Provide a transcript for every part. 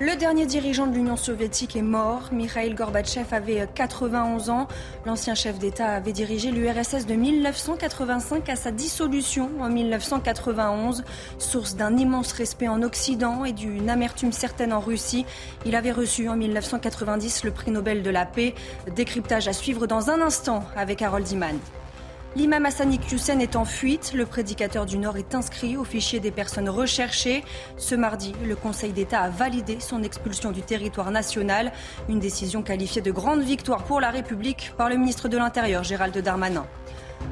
Le dernier dirigeant de l'Union soviétique est mort. Mikhail Gorbatchev avait 91 ans. L'ancien chef d'État avait dirigé l'URSS de 1985 à sa dissolution en 1991. Source d'un immense respect en Occident et d'une amertume certaine en Russie, il avait reçu en 1990 le prix Nobel de la paix. Décryptage à suivre dans un instant avec Harold Iman. L'imam Hassani Hussein est en fuite. Le prédicateur du Nord est inscrit au fichier des personnes recherchées. Ce mardi, le Conseil d'État a validé son expulsion du territoire national. Une décision qualifiée de grande victoire pour la République par le ministre de l'Intérieur, Gérald Darmanin.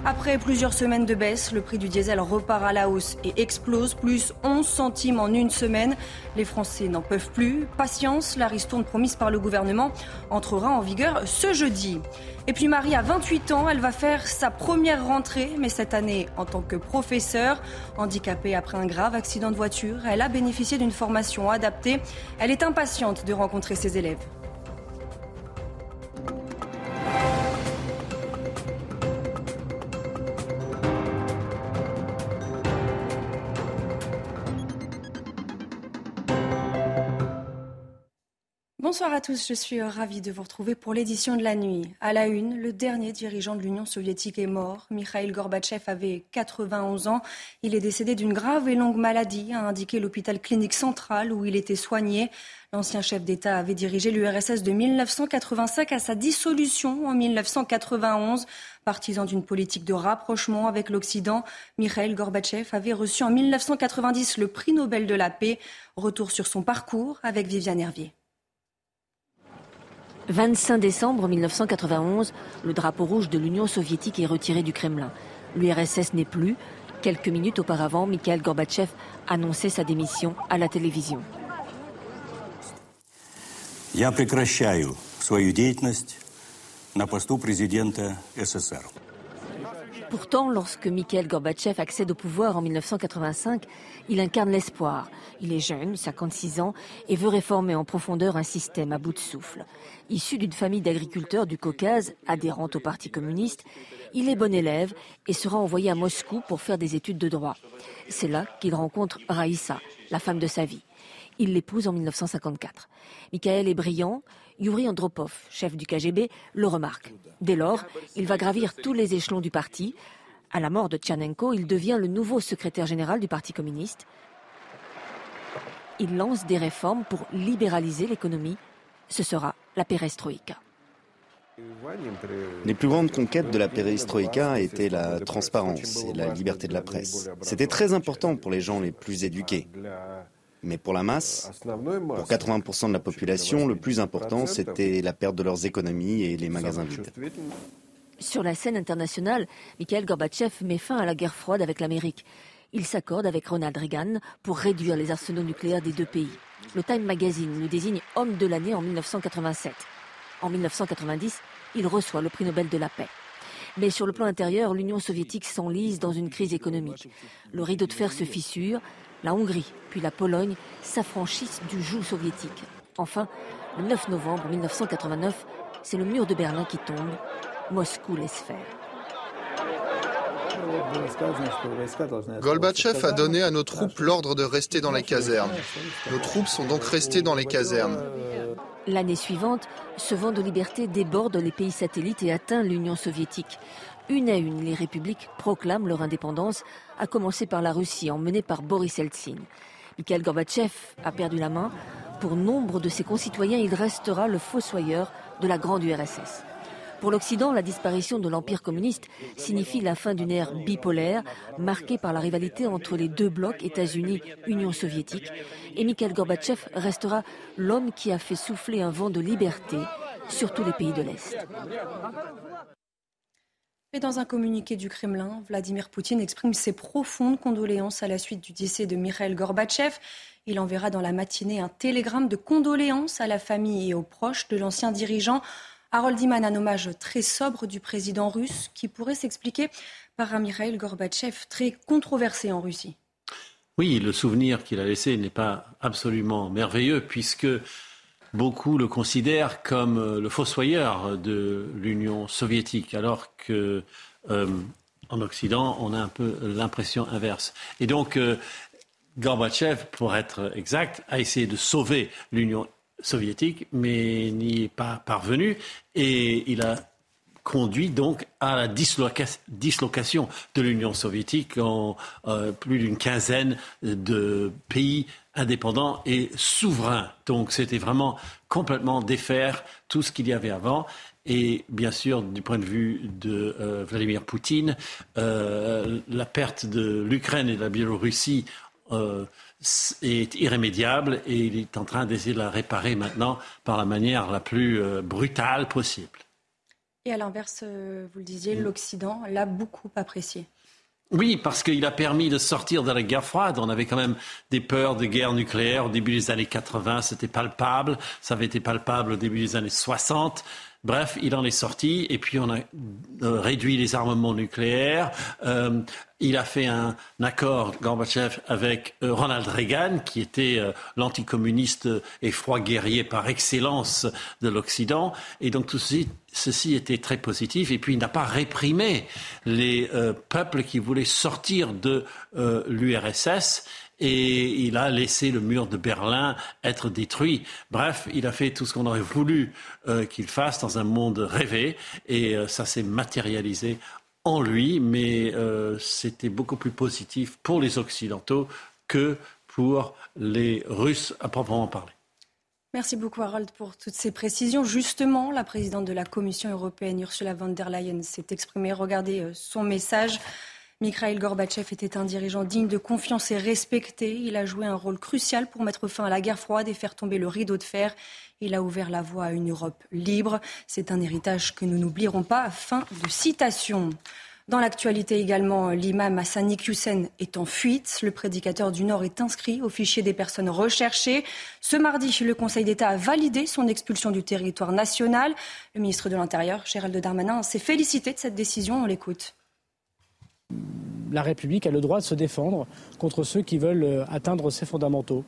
Après plusieurs semaines de baisse, le prix du diesel repart à la hausse et explose, plus 11 centimes en une semaine. Les Français n'en peuvent plus. Patience, la ristourne promise par le gouvernement entrera en vigueur ce jeudi. Et puis Marie a 28 ans, elle va faire sa première rentrée, mais cette année en tant que professeure. Handicapée après un grave accident de voiture, elle a bénéficié d'une formation adaptée. Elle est impatiente de rencontrer ses élèves. Bonsoir à tous, je suis ravie de vous retrouver pour l'édition de la nuit. À la une, le dernier dirigeant de l'Union soviétique est mort. Mikhail Gorbatchev avait 91 ans. Il est décédé d'une grave et longue maladie, a indiqué l'hôpital clinique central où il était soigné. L'ancien chef d'État avait dirigé l'URSS de 1985 à sa dissolution en 1991. Partisan d'une politique de rapprochement avec l'Occident, Mikhail Gorbatchev avait reçu en 1990 le prix Nobel de la paix. Retour sur son parcours avec Viviane Hervier. 25 décembre 1991, le drapeau rouge de l'Union soviétique est retiré du Kremlin. L'URSS n'est plus. Quelques minutes auparavant, Mikhail Gorbatchev annonçait sa démission à la télévision. Я прекращаю свою деятельность на посту президента СССР. Pourtant, lorsque Mikhail Gorbatchev accède au pouvoir en 1985, il incarne l'espoir. Il est jeune, 56 ans, et veut réformer en profondeur un système à bout de souffle. Issu d'une famille d'agriculteurs du Caucase, adhérente au Parti communiste, il est bon élève et sera envoyé à Moscou pour faire des études de droit. C'est là qu'il rencontre Raïssa, la femme de sa vie. Il l'épouse en 1954. Mikhail est brillant, Yuri Andropov, chef du KGB, le remarque. Dès lors, il va gravir tous les échelons du parti. À la mort de Tchernenko, il devient le nouveau secrétaire général du Parti communiste. Il lance des réformes pour libéraliser l'économie. Ce sera la perestroïka. Les plus grandes conquêtes de la perestroïka étaient la transparence et la liberté de la presse. C'était très important pour les gens les plus éduqués. Mais pour la masse, pour 80% de la population, le plus important, c'était la perte de leurs économies et les magasins vides. Sur la scène internationale, Mikhail Gorbatchev met fin à la guerre froide avec l'Amérique. Il s'accorde avec Ronald Reagan pour réduire les arsenaux nucléaires des deux pays. Le Time Magazine le désigne homme de l'année en 1987. En 1990, il reçoit le prix Nobel de la paix. Mais sur le plan intérieur, l'Union soviétique s'enlise dans une crise économique. Le rideau de fer se fissure, la Hongrie puis la Pologne s'affranchissent du joug soviétique. Enfin, le 9 novembre 1989, c'est le mur de Berlin qui tombe. Moscou laisse faire. Gorbatchev a donné à nos troupes l'ordre de rester dans les casernes. Nos troupes sont donc restées dans les casernes. L'année suivante, ce vent de liberté déborde les pays satellites et atteint l'Union soviétique. Une à une, les républiques proclament leur indépendance, à commencer par la Russie, emmenée par Boris Eltsine. Mikhail Gorbatchev a perdu la main. Pour nombre de ses concitoyens, il restera le fossoyeur de la grande URSS. Pour l'Occident, la disparition de l'Empire communiste signifie la fin d'une ère bipolaire marquée par la rivalité entre les deux blocs États-Unis-Union soviétique. Et Mikhail Gorbatchev restera l'homme qui a fait souffler un vent de liberté sur tous les pays de l'Est. Et dans un communiqué du Kremlin, Vladimir Poutine exprime ses profondes condoléances à la suite du décès de Mikhail Gorbatchev. Il enverra dans la matinée un télégramme de condoléances à la famille et aux proches de l'ancien dirigeant. Harold Iman, un hommage très sobre du président russe qui pourrait s'expliquer par un Mikhail Gorbatchev très controversé en Russie. Oui, le souvenir qu'il a laissé n'est pas absolument merveilleux puisque beaucoup le considèrent comme euh, le fossoyeur de l'Union soviétique, alors que euh, en Occident, on a un peu l'impression inverse. Et donc, euh, Gorbatchev, pour être exact, a essayé de sauver l'Union soviétique, mais n'y est pas parvenu. Et il a conduit donc à la dislocation de l'Union soviétique en euh, plus d'une quinzaine de pays indépendants et souverains. Donc c'était vraiment complètement défaire tout ce qu'il y avait avant. Et bien sûr, du point de vue de euh, Vladimir Poutine, euh, la perte de l'Ukraine et de la Biélorussie est irrémédiable et il est en train d'essayer de la réparer maintenant par la manière la plus brutale possible. Et à l'inverse, euh, vous le disiez, l'Occident l'a beaucoup apprécié. Oui, parce qu'il a permis de sortir de la guerre froide. On avait quand même des peurs de guerre nucléaire au début des années 80, c'était palpable. Ça avait été palpable au début des années 60. Bref, il en est sorti et puis on a euh, réduit les armements nucléaires. Euh, il a fait un, accord, Gorbatchev, avec euh, Ronald Reagan, qui était l'anticommuniste et froid guerrier par excellence de l'Occident. Et donc tout ceci, ceci était très positif. Et puis il n'a pas réprimé les peuples qui voulaient sortir de l'URSS et il a laissé le mur de Berlin être détruit. Bref, il a fait tout ce qu'on aurait voulu euh, qu'il fasse dans un monde rêvé et euh, ça s'est matérialisé en lui, mais euh, c'était beaucoup plus positif pour les Occidentaux que pour les Russes à proprement parler. Merci beaucoup Harold pour toutes ces précisions. Justement, la présidente de la Commission européenne, Ursula von der Leyen, s'est exprimée. Regardez son message. Mikhail Gorbatchev était un dirigeant digne de confiance et respecté. Il a joué un rôle crucial pour mettre fin à la guerre froide et faire tomber le rideau de fer. Il a ouvert la voie à une Europe libre. C'est un héritage que nous n'oublierons pas. Fin de citation. Dans l'actualité également, l'imam Hassan Hussein est en fuite. Le prédicateur du Nord est inscrit au fichier des personnes recherchées. Ce mardi, le Conseil d'État a validé son expulsion du territoire national. Le ministre de l'Intérieur, Gérald Darmanin, s'est félicité de cette décision. On l'écoute la République a le droit de se défendre contre ceux qui veulent euh, atteindre ses fondamentaux,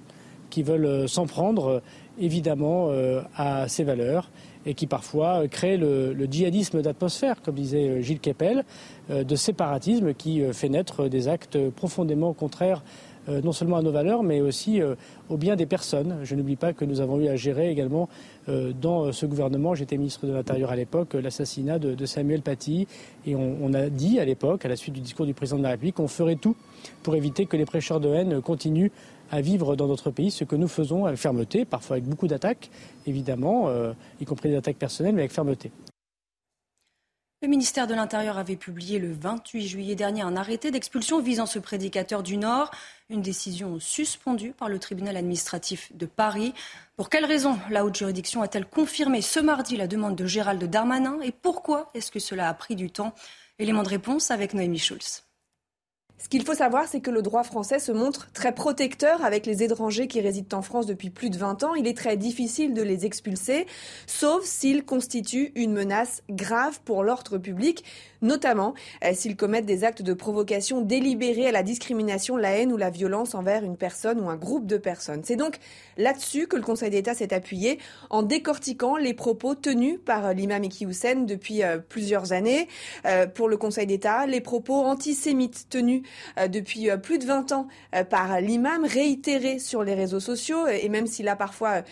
qui veulent euh, s'en prendre euh, évidemment à ses valeurs et qui parfois créent le, djihadisme d'atmosphère, comme disait Gilles Kepel, de séparatisme qui fait naître des actes profondément contraires non seulement à nos valeurs, mais aussi euh, au bien des personnes. Je n'oublie pas que nous avons eu à gérer également euh, dans ce gouvernement, j'étais ministre de l'Intérieur à l'époque, l'assassinat de, Samuel Paty. Et on, a dit à l'époque, à la suite du discours du président de la République, qu'on ferait tout pour éviter que les prêcheurs de haine continuent à vivre dans notre pays, ce que nous faisons avec fermeté, parfois avec beaucoup d'attaques, évidemment, y compris des attaques personnelles, mais avec fermeté. Le ministère de l'Intérieur avait publié le 28 juillet dernier un arrêté d'expulsion visant ce prédicateur du Nord, une décision suspendue par le tribunal administratif de Paris. Pour quelles raisons la haute juridiction a-t-elle confirmé ce mardi la demande de Gérald Darmanin et pourquoi est-ce que cela a pris du temps? Élément de réponse avec Noémie Schulz. Ce qu'il faut savoir, c'est que le droit français se montre très protecteur avec les étrangers qui résident en France depuis plus de 20 ans. Il est très difficile de les expulser, sauf s'ils constituent une menace grave pour l'ordre public notamment euh, s'ils commettent des actes de provocation délibérés à la discrimination, la haine ou la violence envers une personne ou un groupe de personnes. C'est donc là-dessus que le Conseil d'État s'est appuyé en décortiquant les propos tenus par euh, l'imam Iki depuis euh, plusieurs années. Pour le Conseil d'État, les propos antisémites tenus depuis plus de 20 ans par l'imam, réitérés sur les réseaux sociaux, et même s'il a parfois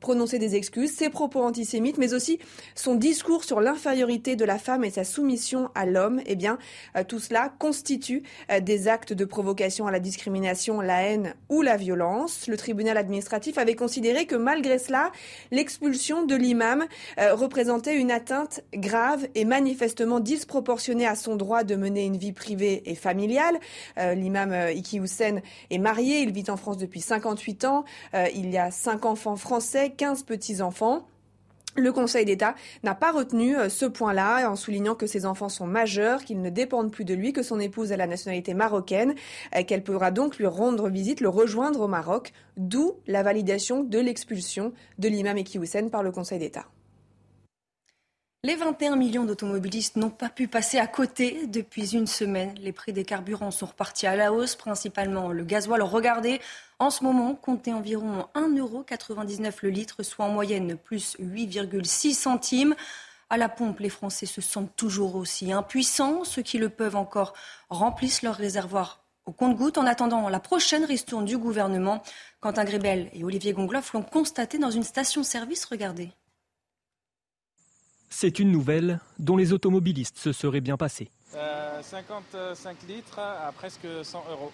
prononcé des excuses, ses propos antisémites, mais aussi son discours sur l'infériorité de la femme et sa soumission à l'homme, eh bien, euh, tout cela constitue euh, des actes de provocation à la discrimination, la haine ou la violence. Le tribunal administratif avait considéré que malgré cela, l'expulsion de l'imam euh, représentait une atteinte grave et manifestement disproportionnée à son droit de mener une vie privée et familiale. L'imam Iki Hussein est marié, il vit en France depuis 58 ans, il y a 5 enfants français, 15 petits-enfants. Le Conseil d'État n'a pas retenu euh, ce point-là en soulignant que ses enfants sont majeurs, qu'ils ne dépendent plus de lui, que son épouse a la nationalité marocaine, euh, qu'elle pourra donc lui rendre visite, le rejoindre au Maroc, d'où la validation de l'expulsion de l'imam Eki par le Conseil d'État. Les 21 millions d'automobilistes n'ont pas pu passer à côté depuis une semaine. Les prix des carburants sont repartis à la hausse, principalement le gasoil. Regardez, en ce moment, comptez environ 1,99€ le litre, soit en moyenne plus 8,6 centimes. À la pompe, les Français se sentent toujours aussi impuissants. Ceux qui le peuvent encore remplissent leurs réservoirs au compte-goutte en attendant la prochaine ristourne du gouvernement. Quentin Grébel et Olivier Gongloff l'ont constaté dans une station-service. Regardez. C'est une nouvelle dont les automobilistes se seraient bien passés. 55 euh, litres à presque 100 euros.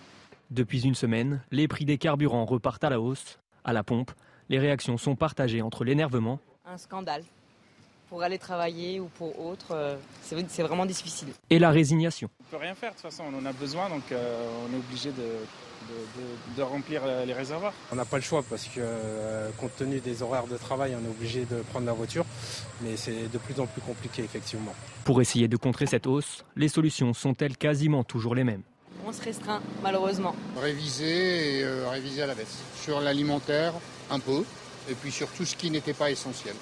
Depuis une semaine, les prix des carburants repartent à la hausse. À la pompe, les réactions sont partagées entre l'énervement. Un scandale. Pour aller travailler ou pour autre, euh, c'est vraiment difficile. Et la résignation. On ne peut rien faire, de toute façon, on en a besoin, donc euh, on est obligé de, de, remplir euh, les réservoirs. On n'a pas le choix parce que, compte tenu des horaires de travail, on est obligé de prendre la voiture, mais c'est de plus en plus compliqué, effectivement. Pour essayer de contrer cette hausse, les solutions sont-elles quasiment toujours les mêmes? On se restreint malheureusement. Réviser et réviser à la baisse. Sur l'alimentaire, un peu, et puis sur tout ce qui n'était pas essentiel.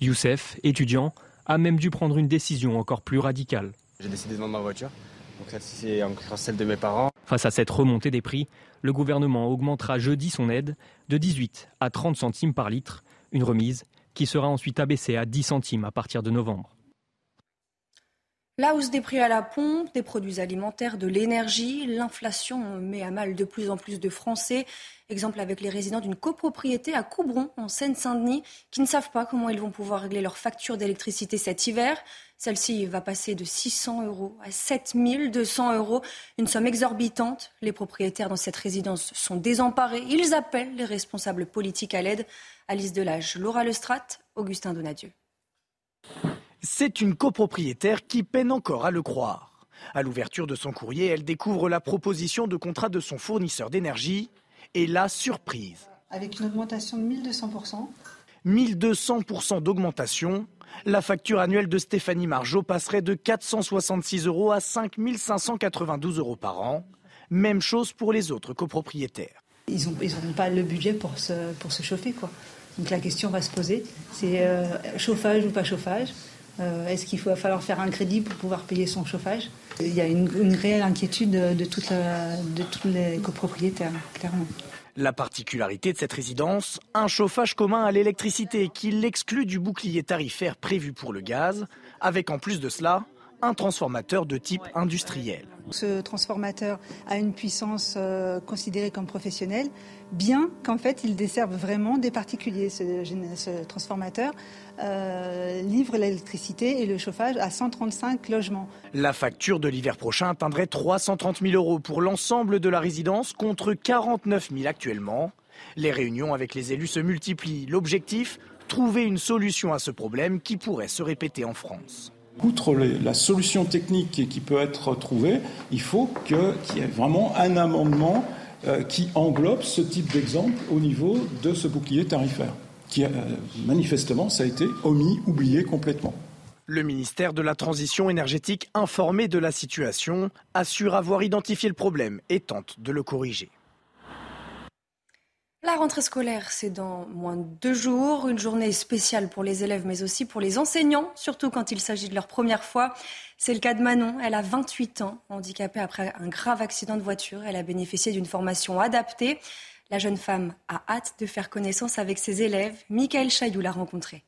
Youssef, étudiant, a même dû prendre une décision encore plus radicale. J'ai décidé de vendre ma voiture, donc celle-ci c'est encore celle de mes parents. Face à cette remontée des prix, le gouvernement augmentera jeudi son aide de 18 à 30 centimes par litre, une remise qui sera ensuite abaissée à 10 centimes à partir de novembre. La hausse des prix à la pompe, des produits alimentaires, de l'énergie, l'inflation met à mal de plus en plus de Français. Exemple avec les résidents d'une copropriété à Coubron, en Seine-Saint-Denis, qui ne savent pas comment ils vont pouvoir régler leur facture d'électricité cet hiver. Celle-ci va passer de 600 euros à 7200 euros, une somme exorbitante. Les propriétaires dans cette résidence sont désemparés. Ils appellent les responsables politiques à l'aide. Alice Delage, Laura Lestrat, Augustin Donadieu. C'est une copropriétaire qui peine encore à le croire. À l'ouverture de son courrier, elle découvre la proposition de contrat de son fournisseur d'énergie et la surprise. Avec une augmentation de 1200%. 1200% d'augmentation, la facture annuelle de Stéphanie Margeau passerait de 466 euros à 5592 euros par an. Même chose pour les autres copropriétaires. Ils n'ont pas le budget pour se, pour se chauffer. Quoi. Donc la question va se poser, c'est euh, chauffage ou pas chauffage euh, est-ce qu'il va falloir faire un crédit pour pouvoir payer son chauffage? Il y a une, réelle inquiétude de, toute de tous les copropriétaires, clairement. La particularité de cette résidence, un chauffage commun à l'électricité qui l'exclut du bouclier tarifaire prévu pour le gaz, avec en plus de cela un transformateur de type industriel. Ce transformateur a une puissance euh, considérée comme professionnelle, bien qu'en fait il desserve vraiment des particuliers. Ce, transformateur euh, livre l'électricité et le chauffage à 135 logements. La facture de l'hiver prochain atteindrait 330 000 euros pour l'ensemble de la résidence contre 49 000 actuellement. Les réunions avec les élus se multiplient. L'objectif Trouver une solution à ce problème qui pourrait se répéter en France. Outre la solution technique qui peut être trouvée, il faut qu'il y ait vraiment un amendement euh, qui englobe ce type d'exemple au niveau de ce bouclier tarifaire, qui euh, manifestement, ça a été omis, oublié complètement. Le ministère de la Transition énergétique, informé de la situation, assure avoir identifié le problème et tente de le corriger. La rentrée scolaire, c'est dans moins de deux jours, une journée spéciale pour les élèves, mais aussi pour les enseignants, surtout quand il s'agit de leur première fois. C'est le cas de Manon, elle a 28 ans, handicapée après un grave accident de voiture. Elle a bénéficié d'une formation adaptée. La jeune femme a hâte de faire connaissance avec ses élèves. Michael Chaillou l'a rencontrée.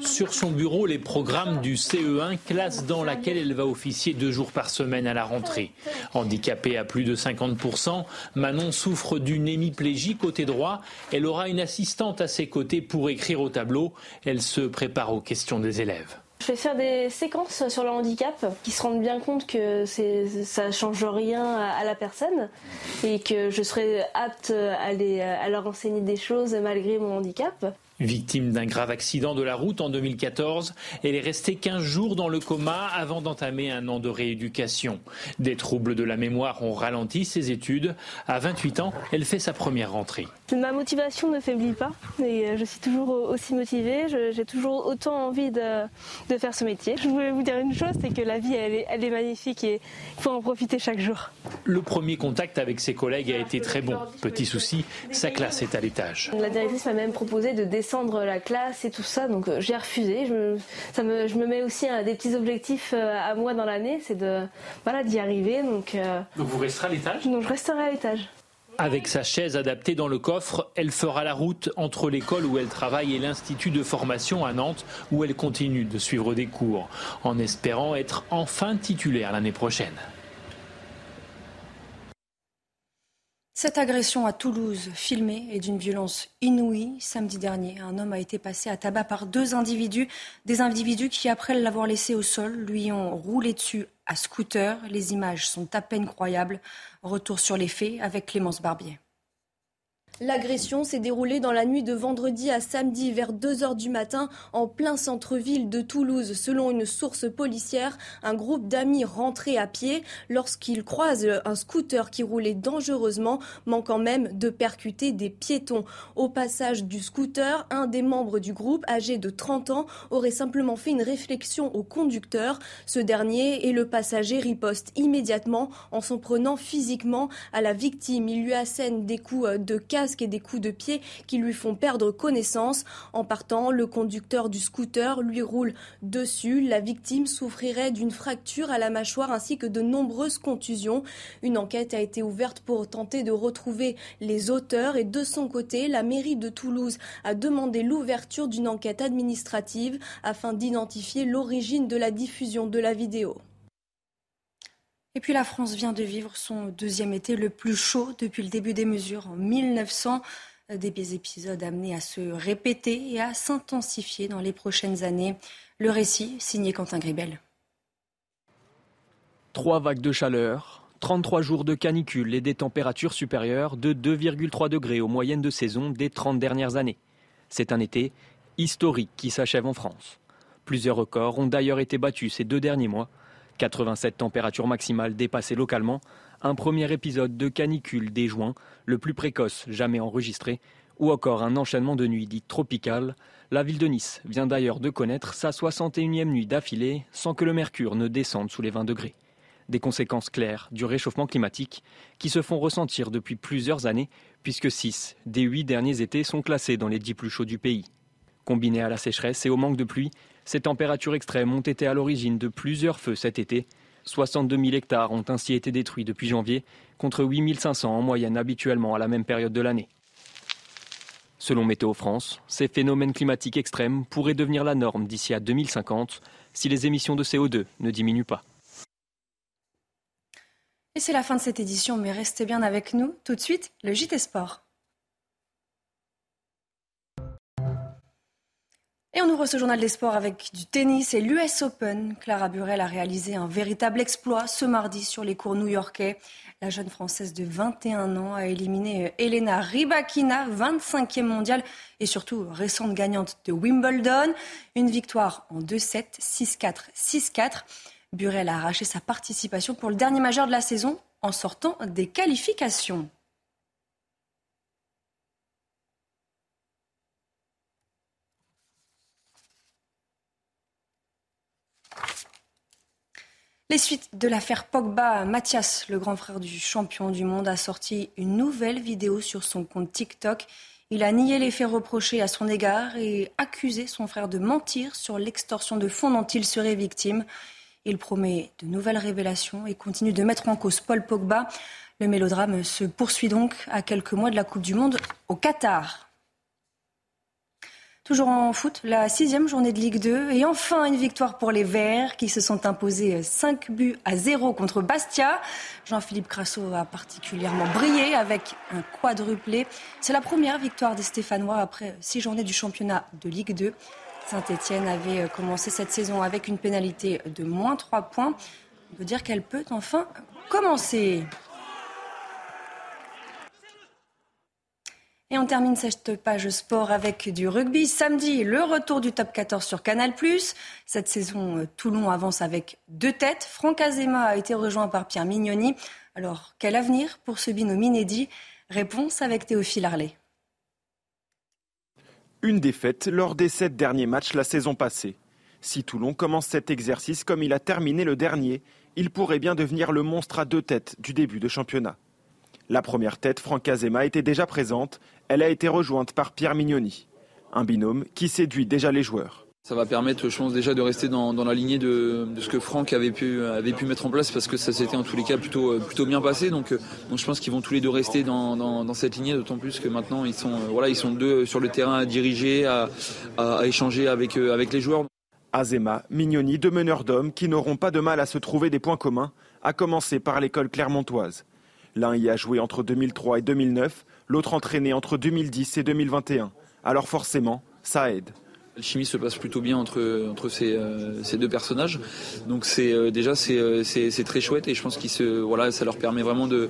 Sur son bureau, les programmes du CE1, classe dans laquelle elle va officier deux jours par semaine à la rentrée. Handicapée à plus de 50%, Manon souffre d'une hémiplégie côté droit. Elle aura une assistante à ses côtés pour écrire au tableau. Elle se prépare aux questions des élèves. Je vais faire des séquences sur le handicap qui se rendent bien compte que ça change rien à, la personne et que je serai apte à leur enseigner des choses malgré mon handicap. Victime d'un grave accident de la route en 2014, elle est restée 15 jours dans le coma avant d'entamer un an de rééducation. Des troubles de la mémoire ont ralenti ses études. À 28 ans, elle fait sa première rentrée. Ma motivation ne faiblit pas et euh, je suis toujours aussi motivée. J'ai toujours autant envie de, faire ce métier. Je voulais vous dire une chose, c'est que la vie, elle est, elle est magnifique et il faut en profiter chaque jour. Le premier contact avec ses collègues a été très bon. Petit souci, sa classe est à l'étage. La directrice m'a même proposé de descendre descendre la classe et tout ça, donc euh, j'ai refusé. Je, ça me, je me mets aussi des petits objectifs euh, à moi dans l'année, c'est de voilà d'y arriver. Donc, euh, donc vous resterez à l'étage? Donc je resterai à l'étage. Avec sa chaise adaptée dans le coffre, elle fera la route entre l'école où elle travaille et l'institut de formation à Nantes où elle continue de suivre des cours, en espérant être enfin titulaire l'année prochaine. Cette agression à Toulouse, filmée, est d'une violence inouïe. Samedi dernier, un homme a été passé à tabac par deux individus, des individus qui, après l'avoir laissé au sol, lui ont roulé dessus à scooter. Les images sont à peine croyables. Retour sur les faits avec Clémence Barbier. L'agression s'est déroulée dans la nuit de vendredi à samedi vers 2 heures du matin en plein centre-ville de Toulouse. Selon une source policière, un groupe d'amis rentrait à pied lorsqu'ils croisent un scooter qui roulait dangereusement, manquant même de percuter des piétons. Au passage du scooter, un des membres du groupe, âgé de 30 ans, aurait simplement fait une réflexion au conducteur. Ce dernier et le passager ripostent immédiatement en s'en prenant physiquement à la victime. Il lui assène des coups de et des coups de pied qui lui font perdre connaissance. En partant, le conducteur du scooter lui roule dessus. La victime souffrirait d'une fracture à la mâchoire ainsi que de nombreuses contusions. Une enquête a été ouverte pour tenter de retrouver les auteurs et de son côté, la mairie de Toulouse a demandé l'ouverture d'une enquête administrative afin d'identifier l'origine de la diffusion de la vidéo. Et puis la France vient de vivre son deuxième été le plus chaud depuis le début des mesures en 1900. Des épisodes amenés à se répéter et à s'intensifier dans les prochaines années. Le récit signé Quentin Gribel. Trois vagues de chaleur, 33 jours de canicule et des températures supérieures de 2,3 degrés aux moyennes de saison des 30 dernières années. C'est un été historique qui s'achève en France. Plusieurs records ont d'ailleurs été battus ces deux derniers mois 87 températures maximales dépassées localement, un premier épisode de canicule dès juin, le plus précoce jamais enregistré, ou encore un enchaînement de nuits dites tropicales. La ville de Nice vient d'ailleurs de connaître sa 61e nuit d'affilée sans que le mercure ne descende sous les 20 degrés. Des conséquences claires du réchauffement climatique qui se font ressentir depuis plusieurs années, puisque 6 des 8 derniers étés sont classés dans les 10 plus chauds du pays. Combiné à la sécheresse et au manque de pluie, ces températures extrêmes ont été à l'origine de plusieurs feux cet été. 62 000 hectares ont ainsi été détruits depuis janvier, contre 8 500 en moyenne habituellement à la même période de l'année. Selon Météo France, ces phénomènes climatiques extrêmes pourraient devenir la norme d'ici à 2050 si les émissions de CO2 ne diminuent pas. Et c'est la fin de cette édition, mais restez bien avec nous. Tout de suite, le JT Sport. Et on ouvre ce journal des sports avec du tennis et l'US Open. Clara Burel a réalisé un véritable exploit ce mardi sur les cours new-yorkais. La jeune Française de 21 ans a éliminé Elena Rybakina, 25e mondiale et surtout récente gagnante de Wimbledon. Une victoire en 2-7, 6-4, 6-4. Burel a arraché sa participation pour le dernier majeur de la saison en sortant des qualifications. Les suites de l'affaire Pogba, Mathias, le grand frère du champion du monde, a sorti une nouvelle vidéo sur son compte TikTok. Il a nié les faits reprochés à son égard et accusé son frère de mentir sur l'extorsion de fonds dont il serait victime. Il promet de nouvelles révélations et continue de mettre en cause Paul Pogba. Le mélodrame se poursuit donc à quelques mois de la Coupe du Monde au Qatar. Toujours en foot, la sixième journée de Ligue 2 et enfin une victoire pour les Verts qui se sont imposés 5 buts à 0 contre Bastia. Jean-Philippe Crasso a particulièrement brillé avec un quadruplé. C'est la première victoire des Stéphanois après six journées du championnat de Ligue 2. Saint-Etienne avait commencé cette saison avec une pénalité de moins 3 points. On peut dire qu'elle peut enfin commencer. Et on termine cette page sport avec du rugby. Samedi, le retour du top 14 sur Canal+. Cette saison, euh, Toulon avance avec deux têtes. Franck Azema a été rejoint par Pierre Mignoni. Alors, quel avenir pour ce binôme inédit? Réponse avec Théophile Harlet. Une défaite lors des sept derniers matchs la saison passée. Si Toulon commence cet exercice comme il a terminé le dernier, il pourrait bien devenir le monstre à deux têtes du début de championnat. La première tête, Franck Azema, était déjà présente. Elle a été rejointe par Pierre Mignoni, un binôme qui séduit déjà les joueurs. Ça va permettre, je pense, déjà de rester dans, la lignée de, ce que Franck avait pu, avait pu mettre en place parce que ça s'était en tous les cas plutôt, plutôt bien passé. Donc, donc je pense qu'ils vont tous les deux rester dans, cette lignée, d'autant plus que maintenant ils sont, voilà, ils sont deux sur le terrain à diriger, à, échanger avec, avec les joueurs. Azema, Mignoni, deux meneurs d'hommes qui n'auront pas de mal à se trouver des points communs, à commencer par l'école clermontoise. L'un y a joué entre 2003 et 2009, l'autre entraîné entre 2010 et 2021. Alors forcément, ça aide. La chimie se passe plutôt bien entre, euh, ces deux personnages. Donc c'est euh, déjà c'est, c'est, très chouette et je pense que voilà, ça leur permet vraiment de,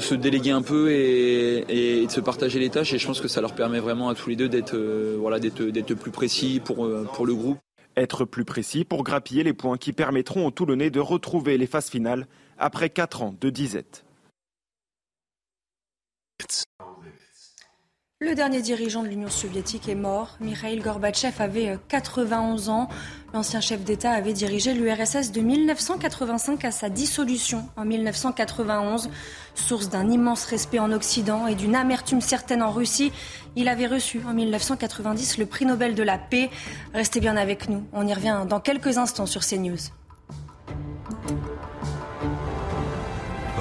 se déléguer un peu et, de se partager les tâches. Et je pense que ça leur permet vraiment à tous les deux d'être euh, voilà, d'être, plus précis pour le groupe. Être plus précis pour grappiller les points qui permettront aux Toulonnais de retrouver les phases finales après 4 ans de disette. Le dernier dirigeant de l'Union soviétique est mort. Mikhail Gorbatchev avait 91 euh, ans. L'ancien chef d'État avait dirigé l'URSS de 1985 à sa dissolution en 1991. Source d'un immense respect en Occident et d'une amertume certaine en Russie, il avait reçu en 1990 le prix Nobel de la paix. Restez bien avec nous. On y revient dans quelques instants sur CNews.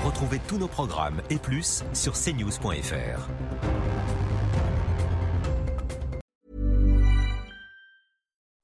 Retrouvez tous nos programmes et plus sur cnews.fr.